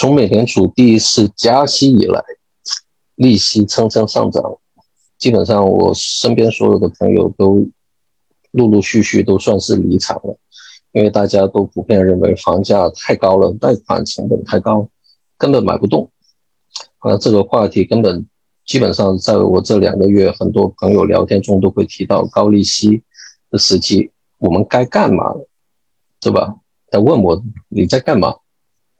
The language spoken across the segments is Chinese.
从美联储第一次加息以来，利息蹭蹭上涨，基本上我身边所有的朋友都陆陆续续都算是离场了，因为大家都普遍认为房价太高了，贷款成本太高，根本买不动。啊，这个话题根本基本上在我这两个月很多朋友聊天中都会提到高利息的时期，我们该干嘛，对吧？他问我你在干嘛？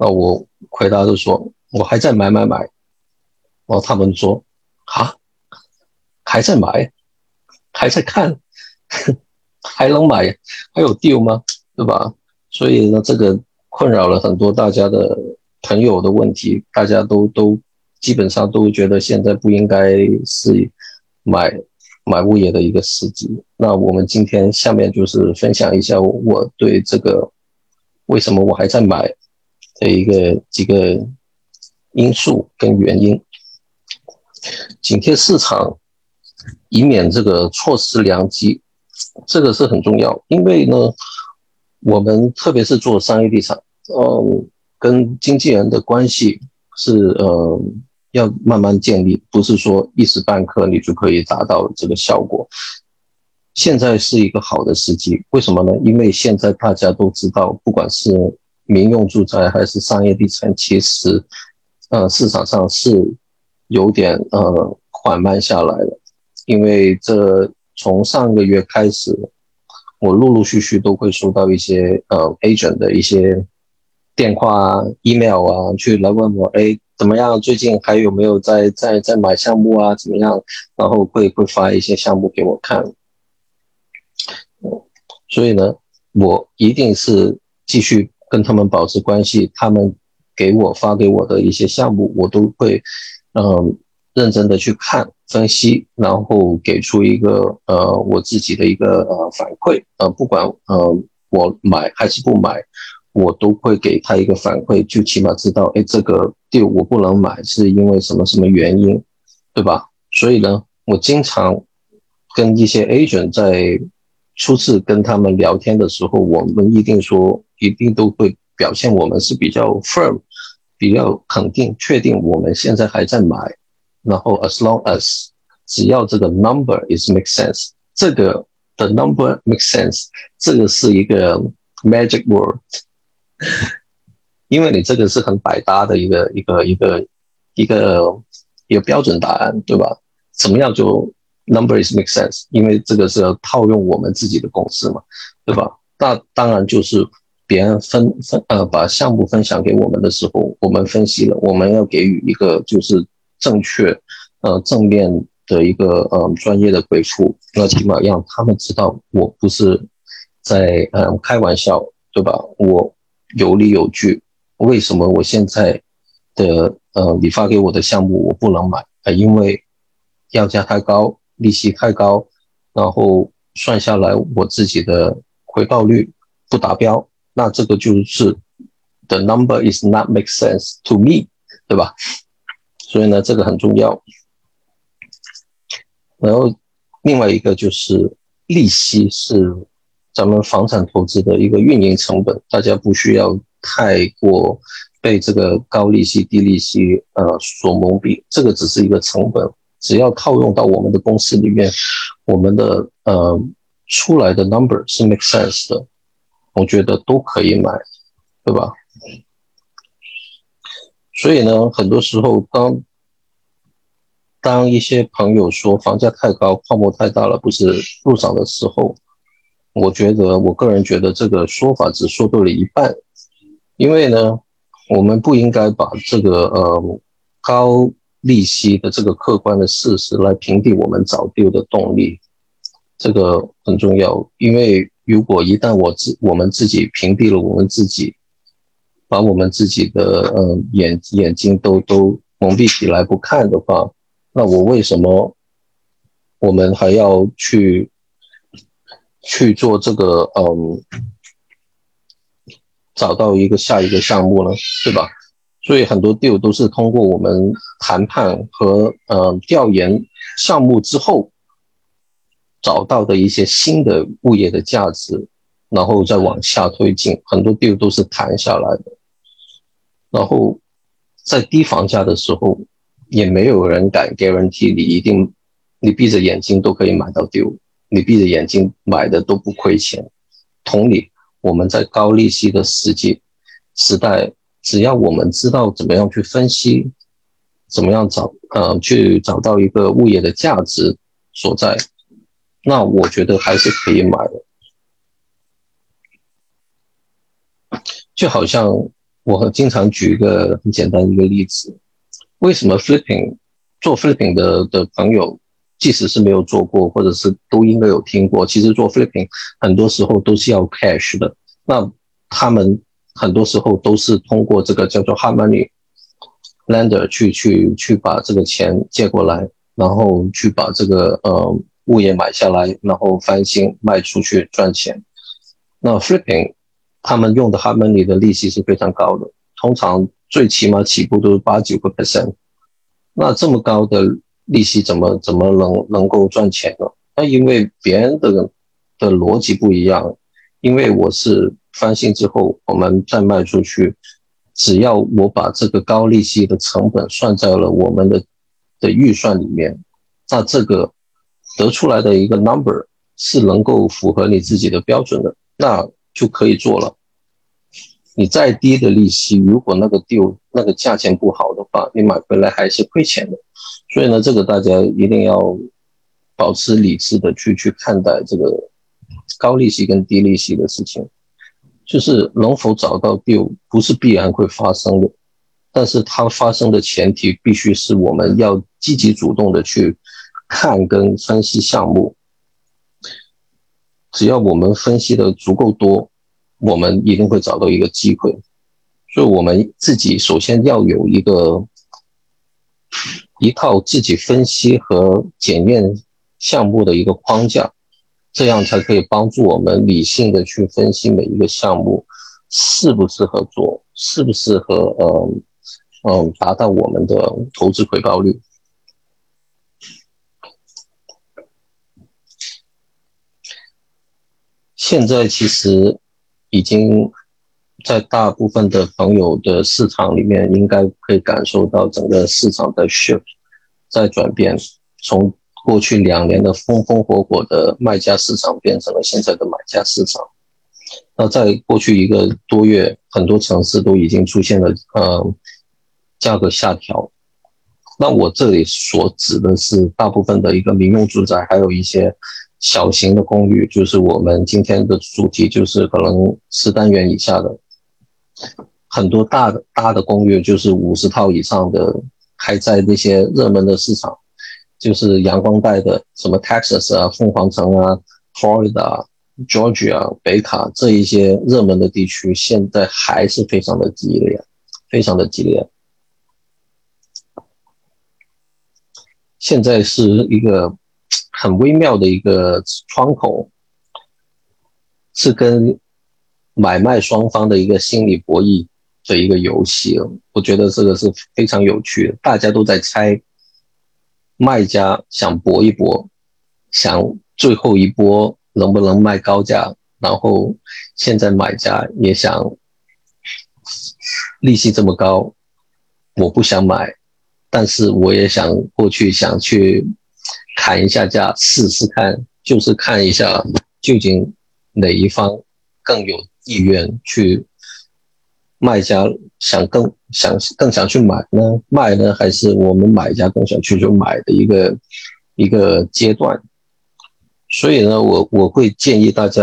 那我回答就说，我还在买买买。然后他们说，啊，还在买，还在看，还能买，还有 deal 吗？对吧？所以呢，这个困扰了很多大家的朋友的问题，大家都都基本上都觉得现在不应该是买买物业的一个时机。那我们今天下面就是分享一下我对这个为什么我还在买。的一个几个因素跟原因，紧贴市场，以免这个错失良机，这个是很重要。因为呢，我们特别是做商业地产，嗯，跟经纪人的关系是嗯要慢慢建立，不是说一时半刻你就可以达到这个效果。现在是一个好的时机，为什么呢？因为现在大家都知道，不管是民用住宅还是商业地产，其实，呃，市场上是有点呃缓慢下来了，因为这从上个月开始，我陆陆续续都会收到一些呃 agent 的一些电话啊、email 啊，去来问我，哎，怎么样？最近还有没有在在在买项目啊？怎么样？然后会会发一些项目给我看，所以呢，我一定是继续。跟他们保持关系，他们给我发给我的一些项目，我都会嗯认真的去看分析，然后给出一个呃我自己的一个呃反馈，呃不管呃我买还是不买，我都会给他一个反馈，就起码知道哎这个地我不能买是因为什么什么原因，对吧？所以呢，我经常跟一些 agent 在初次跟他们聊天的时候，我们一定说。一定都会表现我们是比较 firm，比较肯定、确定我们现在还在买，然后 as long as 只要这个 number is make sense，这个的 number make sense，这个是一个 magic word，因为你这个是很百搭的一个一个一个一个一个标准答案，对吧？怎么样就 number is make sense？因为这个是要套用我们自己的公式嘛，对吧？那当然就是。别人分分呃把项目分享给我们的时候，我们分析了，我们要给予一个就是正确呃正面的一个呃专业的回复，那起码让他们知道我不是在嗯开玩笑，对吧？我有理有据，为什么我现在的呃你发给我的项目我不能买啊？因为要价太高，利息太高，然后算下来我自己的回报率不达标。那这个就是 the number is not make sense to me，对吧？所以呢，这个很重要。然后另外一个就是利息是咱们房产投资的一个运营成本，大家不需要太过被这个高利息、低利息呃所蒙蔽，这个只是一个成本，只要套用到我们的公司里面，我们的呃出来的 number 是 make sense 的。我觉得都可以买，对吧？所以呢，很多时候当当一些朋友说房价太高、泡沫太大了，不是入场的时候，我觉得我个人觉得这个说法只说对了一半，因为呢，我们不应该把这个呃高利息的这个客观的事实来评定我们找丢的动力，这个很重要，因为。如果一旦我自我们自己屏蔽了我们自己，把我们自己的嗯眼眼睛都都蒙蔽起来不看的话，那我为什么我们还要去去做这个嗯找到一个下一个项目呢？对吧？所以很多 deal 都是通过我们谈判和嗯调研项目之后。找到的一些新的物业的价值，然后再往下推进，很多地都是谈下来的。然后在低房价的时候，也没有人敢 guarantee 你一定，你闭着眼睛都可以买到丢，你闭着眼睛买的都不亏钱。同理，我们在高利息的世界时代，只要我们知道怎么样去分析，怎么样找呃去找到一个物业的价值所在，那我觉得还是可以买的。就好像我经常举一个很简单的一个例子，为什么 flipping 做 flipping 的的朋友，即使是没有做过，或者是都应该有听过，其实做 flipping 很多时候都是要 cash 的。那他们很多时候都是通过这个叫做 harmony lender 去去去把这个钱借过来，然后去把这个呃物业买下来，然后翻新卖出去赚钱。那 flipping 他们用的 Harmony 的利息是非常高的，通常最起码起步都是八九个 percent。那这么高的利息怎么怎么能能够赚钱呢？那因为别人的的逻辑不一样，因为我是翻新之后我们再卖出去，只要我把这个高利息的成本算在了我们的的预算里面，那这个得出来的一个 number 是能够符合你自己的标准的，那。就可以做了。你再低的利息，如果那个 deal 那个价钱不好的话，你买回来还是亏钱的。所以呢，这个大家一定要保持理智的去去看待这个高利息跟低利息的事情。就是能否找到 deal 不是必然会发生的，但是它发生的前提必须是我们要积极主动的去看跟分析项目。只要我们分析的足够多，我们一定会找到一个机会。所以，我们自己首先要有一个一套自己分析和检验项目的一个框架，这样才可以帮助我们理性的去分析每一个项目适不适合做，适不适合嗯嗯达到我们的投资回报率。现在其实已经在大部分的朋友的市场里面，应该可以感受到整个市场的 shift 在转变，从过去两年的风风火火的卖家市场变成了现在的买家市场。那在过去一个多月，很多城市都已经出现了呃价格下调。那我这里所指的是大部分的一个民用住宅，还有一些。小型的公寓就是我们今天的主题，就是可能十单元以下的，很多大的大的公寓就是五十套以上的，还在那些热门的市场，就是阳光带的，什么 Texas 啊、凤凰城啊、Florida、Georgia、北卡这一些热门的地区，现在还是非常的激烈，非常的激烈。现在是一个。很微妙的一个窗口，是跟买卖双方的一个心理博弈的一个游戏。我觉得这个是非常有趣的，大家都在猜，卖家想搏一搏，想最后一波能不能卖高价，然后现在买家也想，利息这么高，我不想买，但是我也想过去想去。砍一下价试试看，就是看一下究竟哪一方更有意愿去，卖家想更想更想去买呢，卖呢，还是我们买家更想去就买的一个一个阶段。所以呢，我我会建议大家，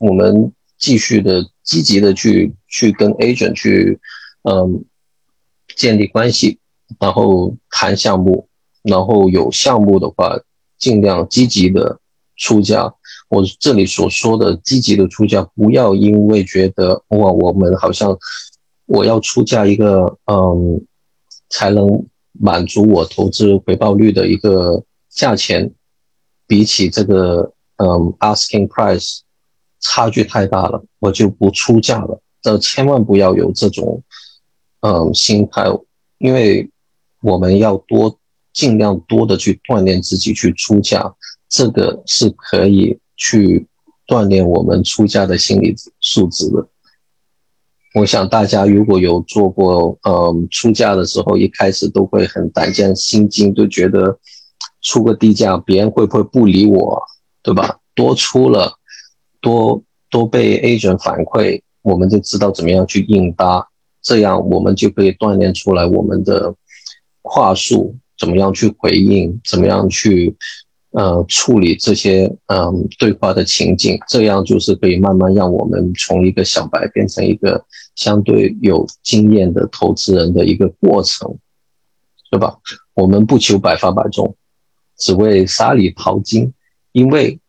我们继续的积极的去去跟 agent 去嗯建立关系，然后谈项目。然后有项目的话，尽量积极的出价。我这里所说的积极的出价，不要因为觉得哇，我们好像我要出价一个嗯，才能满足我投资回报率的一个价钱，比起这个嗯 asking price 差距太大了，我就不出价了。这千万不要有这种嗯心态，因为我们要多。尽量多的去锻炼自己去出价，这个是可以去锻炼我们出价的心理素质的。我想大家如果有做过，嗯，出价的时候，一开始都会很胆战心惊，就觉得出个低价，别人会不会不理我，对吧？多出了，多多被 agent 反馈，我们就知道怎么样去应搭，这样我们就可以锻炼出来我们的话术，怎么样去回应，怎么样去。呃，处理这些嗯对话的情境，这样就是可以慢慢让我们从一个小白变成一个相对有经验的投资人的一个过程，对吧？我们不求百发百中，只为沙里淘金。因为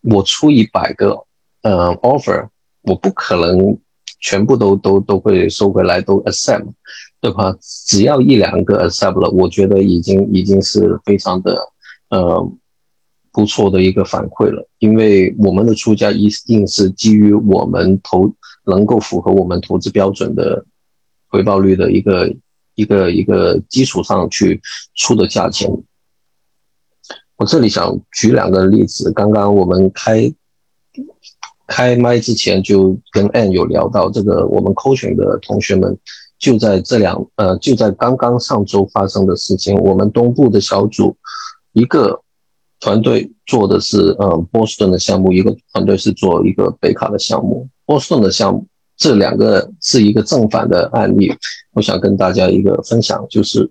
我出一百个嗯 offer，我不可能全部都都都会收回来都 accept，的话？只要一两个 accept 了，我觉得已经已经是非常的呃。不错的一个反馈了，因为我们的出价一定是基于我们投能够符合我们投资标准的回报率的一个一个一个基础上去出的价钱。我这里想举两个例子，刚刚我们开开麦之前就跟 Ann 有聊到这个，我们 coaching 的同学们就在这两呃就在刚刚上周发生的事情，我们东部的小组一个。团队做的是嗯波士顿的项目，一个团队是做一个北卡的项目。波士顿的项目，这两个是一个正反的案例。我想跟大家一个分享，就是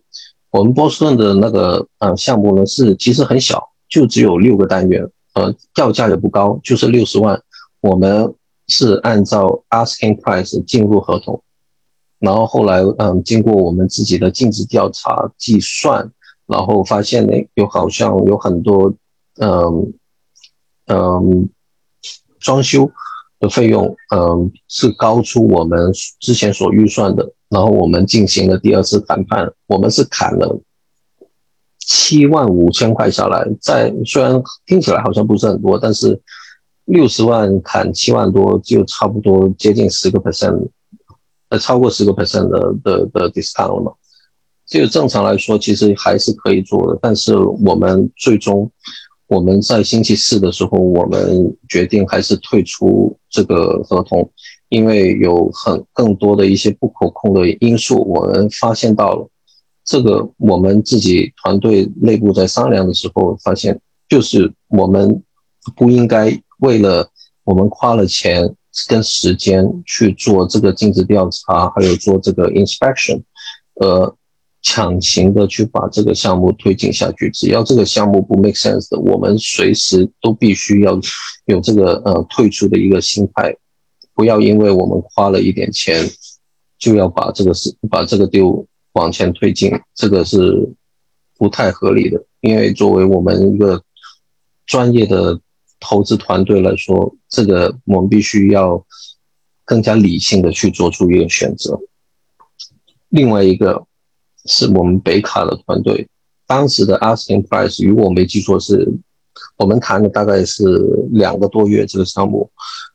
我们波士顿的那个嗯项目呢，是其实很小，就只有六个单元，呃，要价也不高，就是六十万。我们是按照 asking price 进入合同，然后后来嗯经过我们自己的尽职调查计算，然后发现呢，有好像有很多。嗯嗯，装修的费用嗯是高出我们之前所预算的，然后我们进行了第二次谈判，我们是砍了七万五千块下来，在虽然听起来好像不是很多，但是六十万砍七万多，就差不多接近十个 percent，呃，超过十个 percent 的的的 discount 了嘛。就正常来说，其实还是可以做的，但是我们最终。我们在星期四的时候，我们决定还是退出这个合同，因为有很更多的一些不可控的因素，我们发现到了。这个我们自己团队内部在商量的时候发现，就是我们不应该为了我们花了钱跟时间去做这个尽职调查，还有做这个 inspection，呃。强行的去把这个项目推进下去，只要这个项目不 make sense 的，我们随时都必须要有这个呃退出的一个心态，不要因为我们花了一点钱，就要把这个事把这个丢往前推进，这个是不太合理的。因为作为我们一个专业的投资团队来说，这个我们必须要更加理性的去做出一个选择。另外一个。是我们北卡的团队，当时的 asking price，如果我没记错，是我们谈的大概是两个多月这个项目。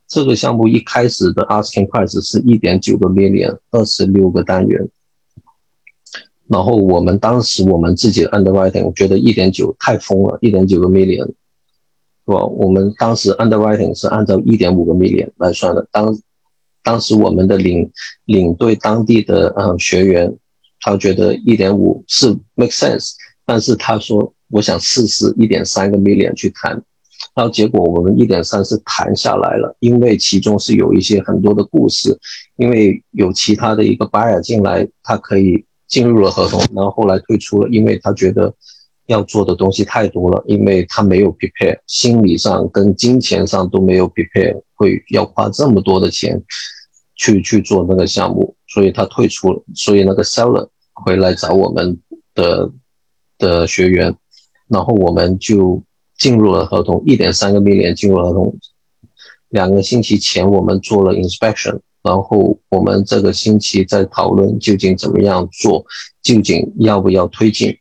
这个项目一开始的 asking price 是一点九个 million，二十六个单元。然后我们当时我们自己的 underwriting 我觉得一点九太疯了，一点九个 million，是吧？我们当时 underwriting 是按照一点五个 million 来算的。当当时我们的领领队当地的嗯学员。他觉得一点五是 make sense，但是他说我想试试一点三个 million 去谈，然后结果我们一点三是谈下来了，因为其中是有一些很多的故事，因为有其他的一个 buyer 进来，他可以进入了合同，然后后来退出了，因为他觉得要做的东西太多了，因为他没有 prepare，心理上跟金钱上都没有 prepare，会要花这么多的钱去去做那个项目。所以他退出了，所以那个 seller 回来找我们的的学员，然后我们就进入了合同，一点三个 million 进入合同。两个星期前我们做了 inspection，然后我们这个星期在讨论究竟怎么样做，究竟要不要推进。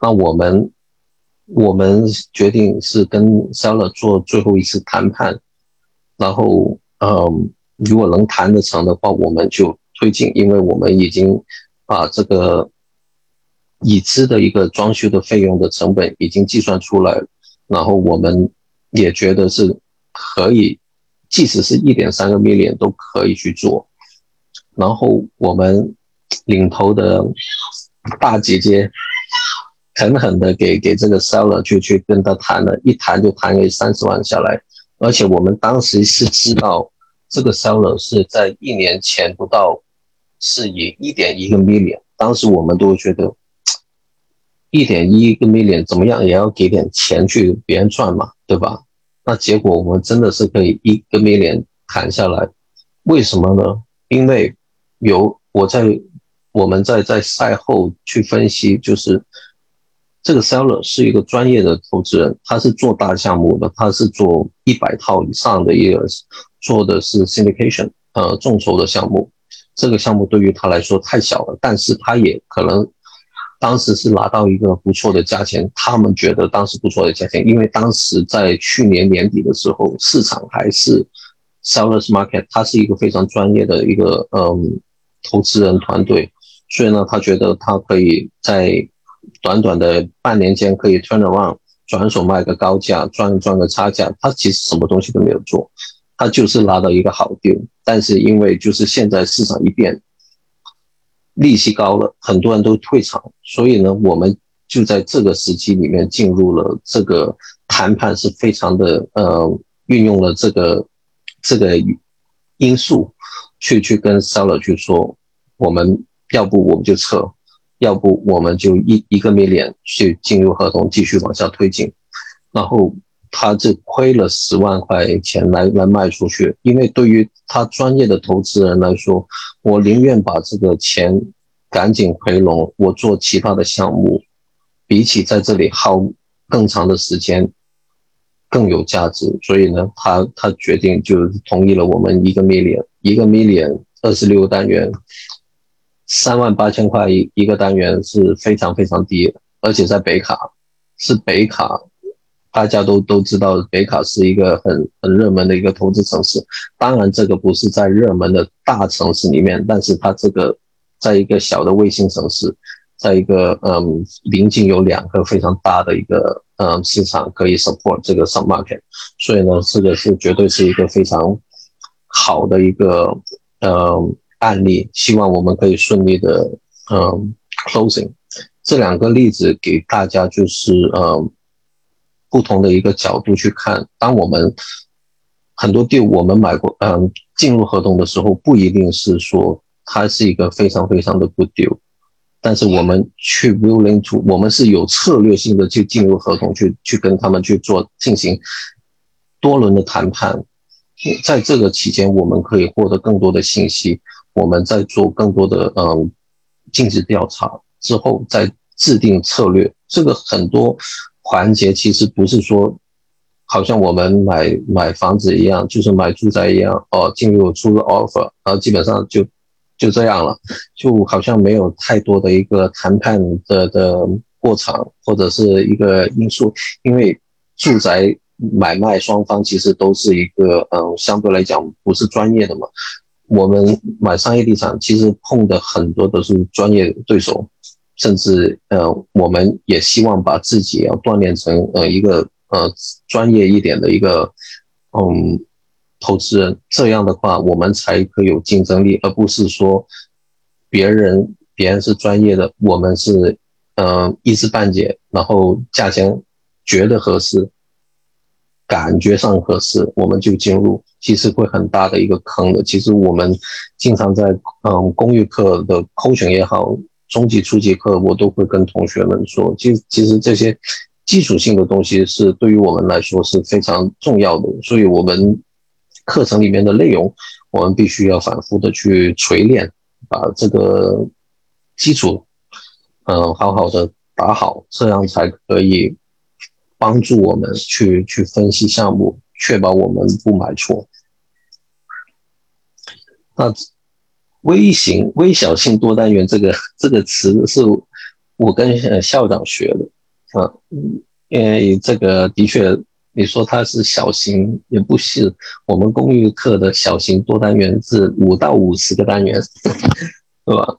那我们我们决定是跟 seller 做最后一次谈判，然后嗯，如果能谈得成的话，我们就。推进，因为我们已经把这个已知的一个装修的费用的成本已经计算出来，然后我们也觉得是可以，即使是一点三个 million 都可以去做，然后我们领头的大姐姐狠狠的给给这个 seller 去去跟他谈了一谈就谈了三十万下来，而且我们当时是知道这个 seller 是在一年前不到是以一点一个 million，当时我们都觉得一点一个 million 怎么样也要给点钱去别人赚嘛，对吧？那结果我们真的是可以一个 million 砍下来，为什么呢？因为有我在我们在在赛后去分析，就是这个 seller 是一个专业的投资人，他是做大项目的，他是做一百套以上的一个做的是 syndication，呃，众筹的项目。这个项目对于他来说太小了，但是他也可能。当时是拿到一个不错的价钱，他们觉得当时不错的价钱，因为当时在去年年底的时候，市场还是 sellers market，他是一个非常专业的一个嗯投资人团队，所以呢，他觉得他可以在短短的半年间可以 turn around，转手卖个高价赚赚个差价，他其实什么东西都没有做，他就是拿到一个好 deal，但是因为就是现在市场一变。利息高了，很多人都退场，所以呢，我们就在这个时期里面进入了这个谈判，是非常的呃，运用了这个这个因素去去跟 seller 去说，我们要不我们就撤，要不我们就一一个 million 去进入合同，继续往下推进，然后他这亏了十万块钱来来卖出去，因为对于他专业的投资人来说，我宁愿把这个钱赶紧回笼，我做其他的项目，比起在这里耗更长的时间更有价值。所以呢，他他决定就同意了我们一个 million，一个 million 二十六个单元，三万八千块一一个单元是非常非常低，而且在北卡，是北卡。大家都都知道，北卡是一个很很热门的一个投资城市。当然，这个不是在热门的大城市里面，但是它这个在一个小的卫星城市，在一个嗯临近有两个非常大的一个嗯市场可以 support 这个 sub market。所以呢，这个是绝对是一个非常好的一个嗯案例。希望我们可以顺利的嗯 closing。这两个例子给大家就是嗯。不同的一个角度去看，当我们很多 deal 我们买过，嗯，进入合同的时候，不一定是说它是一个非常非常的 good deal，，但是我们去 willing to，我们是有策略性的去进入合同，去去跟他们去做进行多轮的谈判，在这个期间，我们可以获得更多的信息，我们在做更多的嗯尽职调查之后，再制定策略，这个很多。环节其实不是说，好像我们买买房子一样，就是买住宅一样哦，进入出入 offer，然后基本上就就这样了，就好像没有太多的一个谈判的的过程或者是一个因素，因为住宅买卖双方其实都是一个嗯，相对来讲不是专业的嘛，我们买商业地产其实碰的很多都是专业对手。甚至呃，我们也希望把自己要锻炼成呃一个呃专业一点的一个嗯投资人，这样的话我们才可以有竞争力，而不是说别人别人是专业的，我们是嗯一知半解，然后价钱觉得合适，感觉上合适，我们就进入，其实会很大的一个坑的。其实我们经常在嗯公寓课的扣选也好。中级、初级课，我都会跟同学们说，其实其实这些基础性的东西是对于我们来说是非常重要的，所以我们课程里面的内容，我们必须要反复的去锤炼，把这个基础，嗯，好好的打好，这样才可以帮助我们去去分析项目，确保我们不买错。那。微型、微小性多单元这个 这个词是我跟校长学的啊，因为这个的确，你说它是小型也不是，我们公寓课的小型多单元是五到五十个单元，对吧？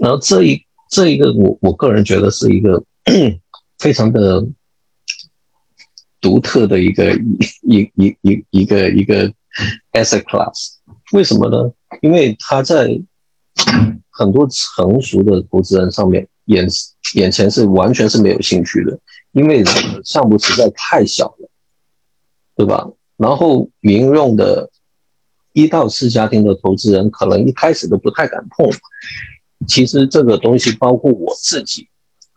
然后这一这一个，我我个人觉得是一个 非常的独特的一个一一一一个一个 asset class，为什么呢？因为它在很多成熟的投资人上面眼眼前是完全是没有兴趣的，因为项目实在太小了，对吧？然后民用的一到四家庭的投资人可能一开始都不太敢碰。其实这个东西包括我自己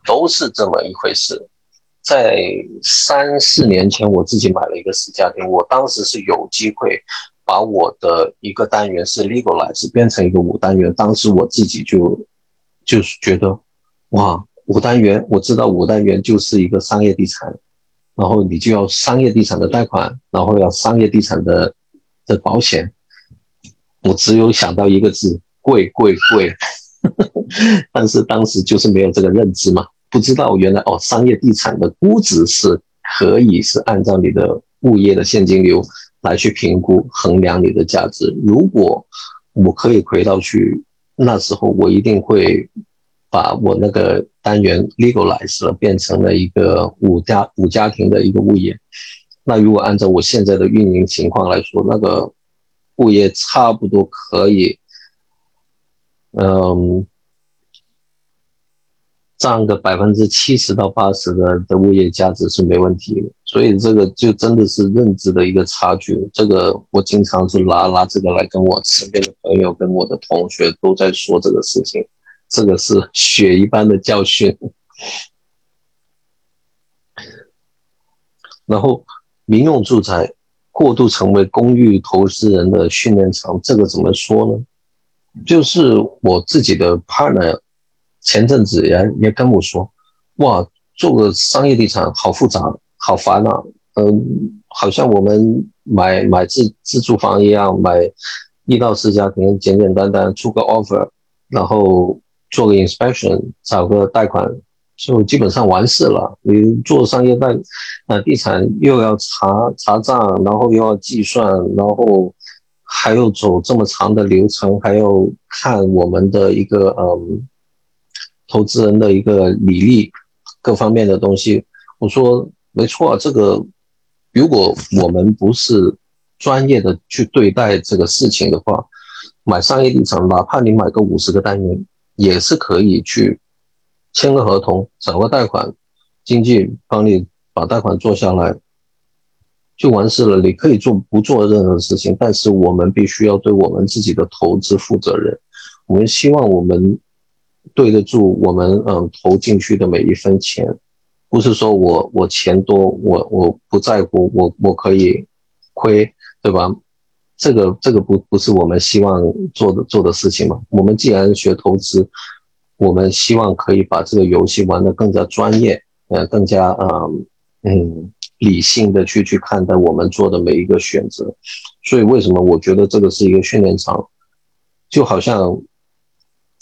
都是这么一回事。在三四年前，我自己买了一个四家庭，我当时是有机会。把我的一个单元是 legalize 变成一个五单元，当时我自己就就是觉得，哇，五单元，我知道五单元就是一个商业地产，然后你就要商业地产的贷款，然后要商业地产的的保险，我只有想到一个字，贵贵贵，但是当时就是没有这个认知嘛，不知道原来哦，商业地产的估值是可以是按照你的物业的现金流。来去评估衡量你的价值。如果我可以回到去那时候，我一定会把我那个单元 legalize 了，变成了一个五家五家庭的一个物业。那如果按照我现在的运营情况来说，那个物业差不多可以，嗯。占个百分之七十到八十的的物业价值是没问题的，所以这个就真的是认知的一个差距。这个我经常是拿拿这个来跟我身边的朋友、跟我的同学都在说这个事情，这个是血一般的教训。然后，民用住宅过度成为公寓投资人的训练场，这个怎么说呢？就是我自己的 partner。前阵子也也跟我说，哇，做个商业地产好复杂，好烦啊，嗯，好像我们买买自自住房一样，买一到四家庭，简简单单出个 offer，然后做个 inspection，找个贷款，就基本上完事了。你做商业贷，呃，地产又要查查账，然后又要计算，然后还要走这么长的流程，还要看我们的一个嗯。投资人的一个履历，各方面的东西，我说没错，这个如果我们不是专业的去对待这个事情的话，买商业地产，哪怕你买个五十个单元，也是可以去签个合同，找个贷款，经纪帮你把贷款做下来，就完事了。你可以做不做任何事情，但是我们必须要对我们自己的投资负责任。我们希望我们。对得住我们嗯投进去的每一分钱，不是说我我钱多我我不在乎我我可以亏对吧？这个这个不不是我们希望做的做的事情嘛？我们既然学投资，我们希望可以把这个游戏玩得更加专业，呃，更加嗯嗯理性的去去看待我们做的每一个选择。所以为什么我觉得这个是一个训练场，就好像。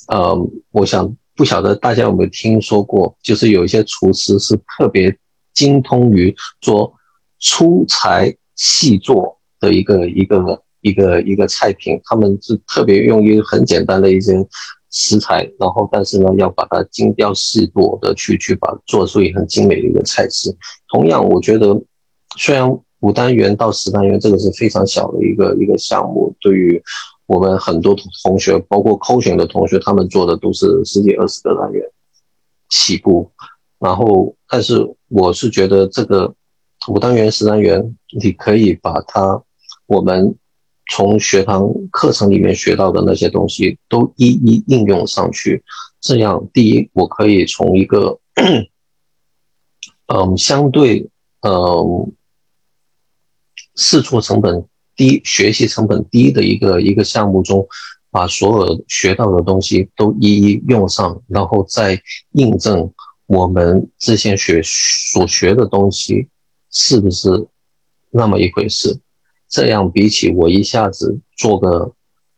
呃，我想不晓得大家有没有听说过，就是有一些厨师是特别精通于做粗材细做的一个一个一个一个菜品，他们是特别用一个很简单的一些食材，然后但是呢要把它精雕细琢的去去把做出一很精美的一个菜式。同样，我觉得虽然五单元到十单元这个是非常小的一个一个项目，对于我们很多同学，包括扣选的同学，他们做的都是十几二十个单元起步，然后，但是我是觉得这个五单元、十单元，你可以把它我们从学堂课程里面学到的那些东西都一一应用上去，这样，第一，我可以从一个嗯 相对嗯试错成本。低学习成本低的一个一个项目中，把所有学到的东西都一一用上，然后再印证我们之前学所学的东西是不是那么一回事。这样比起我一下子做个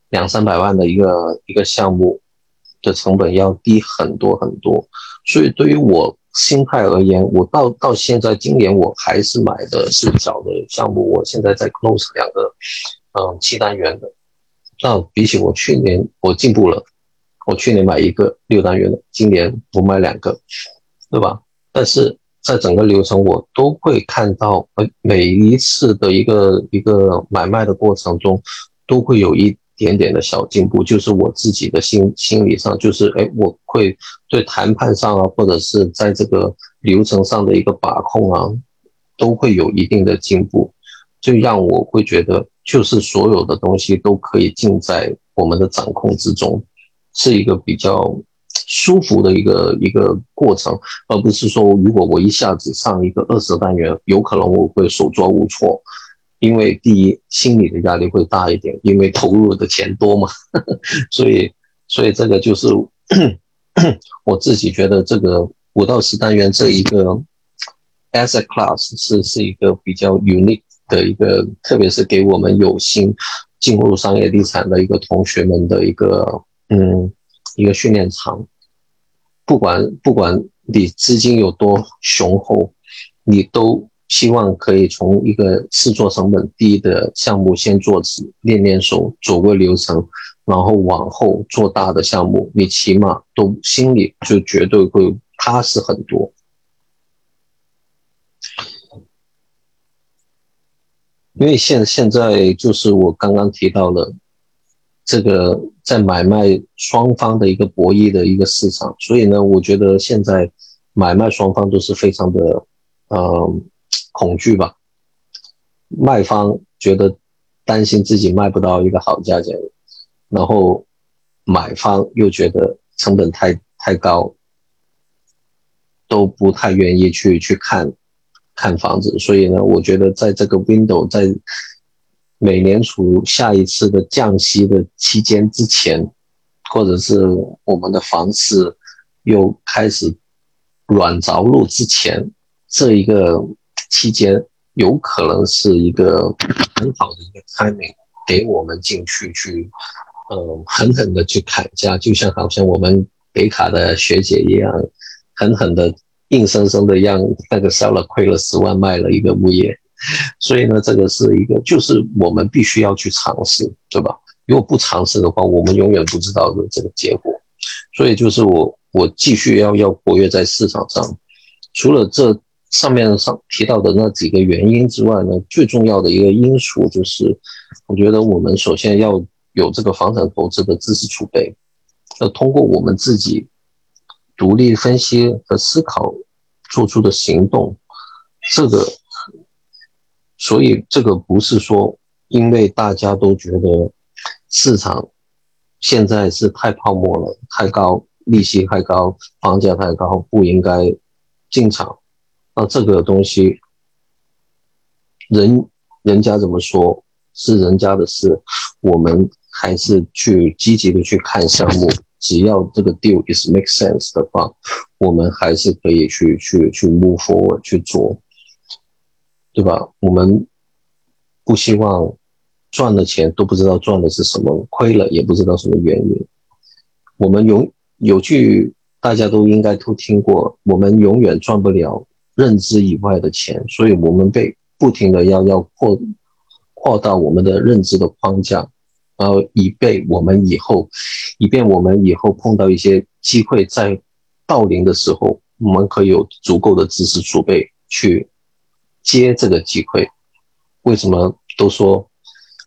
两三百万的一个一个项目的成本要低很多很多。所以对于我。心态而言，我到到现在今年我还是买的是小的项目。我现在在 close 两个，嗯，七单元的。那比起我去年，我进步了。我去年买一个六单元的，今年我买两个，对吧？但是在整个流程，我都会看到，呃，每一次的一个一个买卖的过程中，都会有一点点的小进步，就是我自己的心心理上，就是哎，我会对谈判上啊，或者是在这个流程上的一个把控啊，都会有一定的进步，就让我会觉得，就是所有的东西都可以尽在我们的掌控之中，是一个比较舒服的一个一个过程，而不是说如果我一下子上一个二十单元，有可能我会手足无措。因为第一，心理的压力会大一点，因为投入的钱多嘛，所以，所以这个就是 我自己觉得这个五到十单元这一个 asset class 是是一个比较 unique 的一个，特别是给我们有心进入商业地产的一个同学们的一个嗯一个训练场，不管不管你资金有多雄厚，你都。希望可以从一个试做成本低的项目先做起，练练手，走过流程，然后往后做大的项目，你起码都心里就绝对会踏实很多。因为现现在就是我刚刚提到了这个在买卖双方的一个博弈的一个市场，所以呢，我觉得现在买卖双方都是非常的，嗯。恐惧吧，卖方觉得担心自己卖不到一个好价钱，然后买方又觉得成本太太高，都不太愿意去去看看房子。所以呢，我觉得在这个 window 在美联储下一次的降息的期间之前，或者是我们的房市又开始软着陆之前，这一个。期间有可能是一个很好的一个 timing，给我们进去去，嗯，狠狠的去砍价，就像好像我们北卡的学姐一样，狠狠的、硬生生的让那个烧了亏了十万卖了一个物业。所以呢，这个是一个，就是我们必须要去尝试，对吧？如果不尝试的话，我们永远不知道的这个结果。所以就是我，我继续要要活跃在市场上，除了这。上面上提到的那几个原因之外呢，最重要的一个因素就是，我觉得我们首先要有这个房产投资的知识储备，要通过我们自己独立分析和思考做出的行动，这个，所以这个不是说因为大家都觉得市场现在是太泡沫了，太高利息太高，房价太高，不应该进场。那这个东西，人人家怎么说，是人家的事，我们还是去积极的去看项目。只要这个 deal is make sense 的话，我们还是可以去去去 move forward 去做，对吧？我们不希望赚的钱都不知道赚的是什么，亏了也不知道什么原因。我们永有句大家都应该都听过，我们永远赚不了。认知以外的钱，所以我们被不停的要要扩扩大我们的认知的框架，然后以备我们以后，以便我们以后碰到一些机会在到临的时候，我们可以有足够的知识储备去接这个机会。为什么都说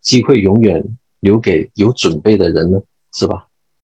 机会永远留给有准备的人呢？是吧？